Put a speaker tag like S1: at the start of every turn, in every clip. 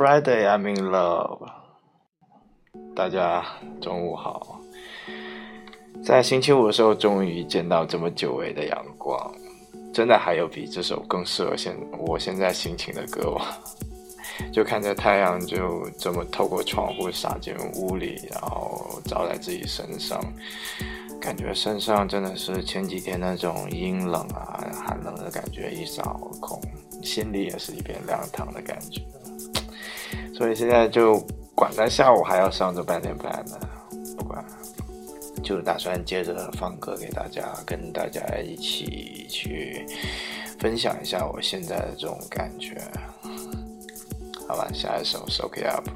S1: Friday I'm in love。
S2: 大家中午好，在星期五的时候，终于见到这么久违的阳光，真的还有比这首更适合现我现在心情的歌吗？就看着太阳就这么透过窗户洒进屋里，然后照在自己身上，感觉身上真的是前几天那种阴冷啊、寒冷的感觉一扫而空，心里也是一片亮堂的感觉。所以现在就管他下午还要上这半天班呢，不管，就打算接着放歌给大家，跟大家一起去分享一下我现在的这种感觉。好吧，下一首《Soak It Up》。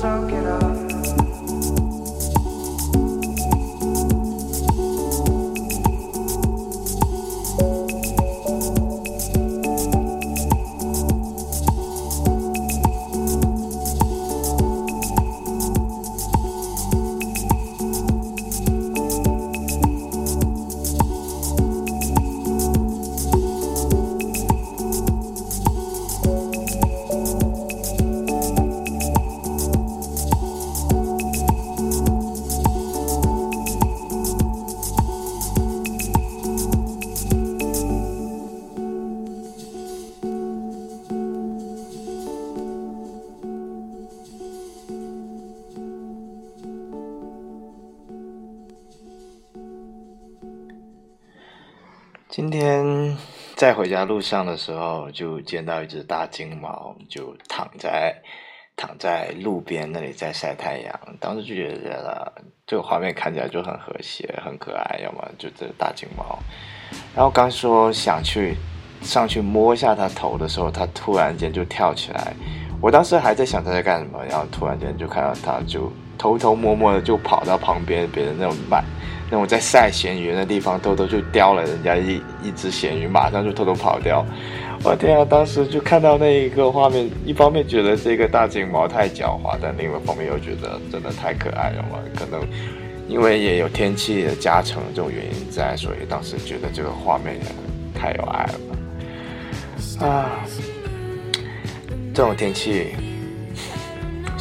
S1: so good.
S2: 今天在回家路上的时候，就见到一只大金毛，就躺在躺在路边那里在晒太阳。当时就觉得这个画面看起来就很和谐、很可爱，要么就这大金毛。然后刚说想去上去摸一下它头的时候，它突然间就跳起来。我当时还在想它在干什么，然后突然间就看到它就偷偷摸摸的就跑到旁边别人那种卖那种在晒咸鱼的地方，偷偷就叼了人家一一只咸鱼，马上就偷偷跑掉。我天啊！当时就看到那一个画面，一方面觉得这个大金毛太狡猾，但另外一方面又觉得真的太可爱了嘛。可能因为也有天气的加成这种原因在，所以当时觉得这个画面太有爱了啊！这种天气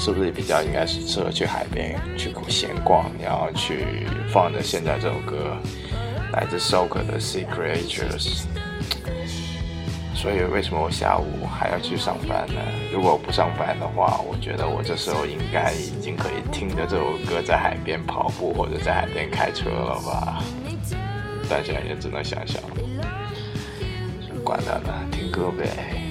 S2: 是不是比较应该是适合去海边去闲逛，然后去放着现在这首歌，来自 Soak 的 Secretures。所以为什么我下午还要去上班呢？如果不上班的话，我觉得我这时候应该已经可以听着这首歌在海边跑步或者在海边开车了吧？但现在也只能想想，管他呢，听歌呗。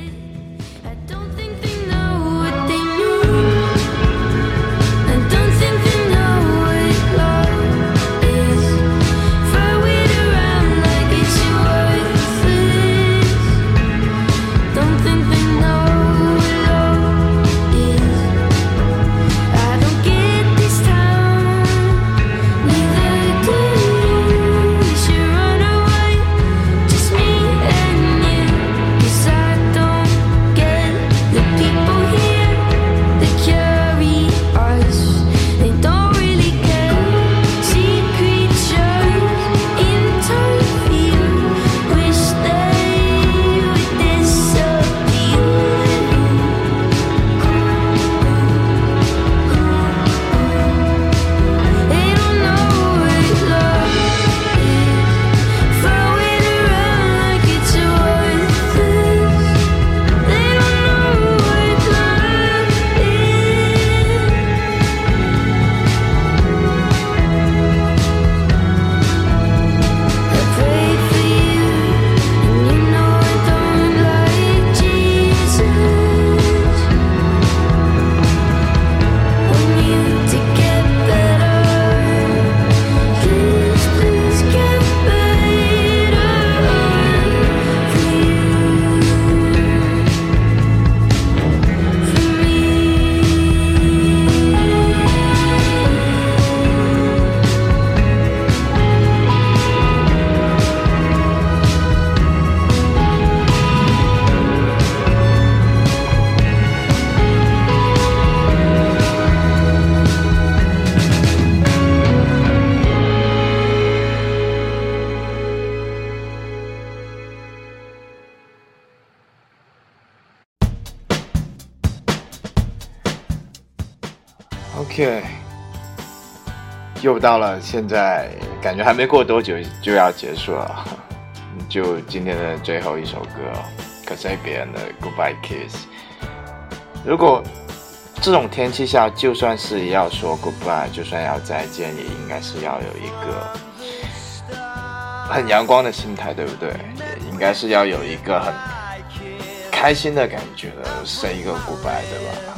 S2: 对。又到了现在，感觉还没过多久就要结束了，就今天的最后一首歌。可在别人的 goodbye kiss 如果这种天气下，就算是要说 goodbye 就算要再见，也应该是要有一个
S3: 很阳光的心态，对不对？也应该是要有一个很开心的感觉的。say 一个 goodbye 对吧？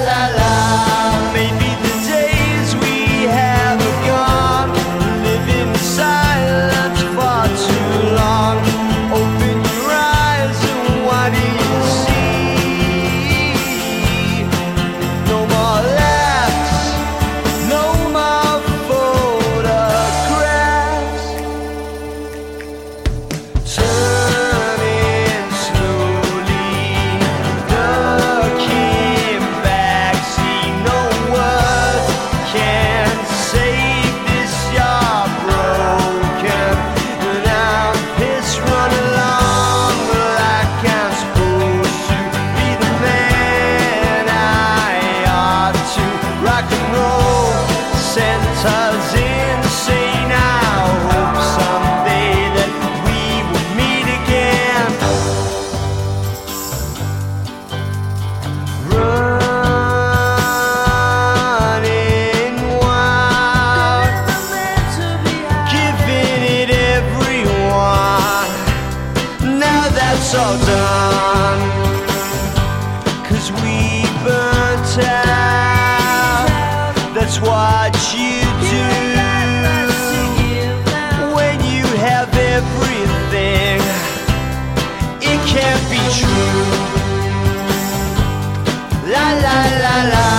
S4: true. La la la la.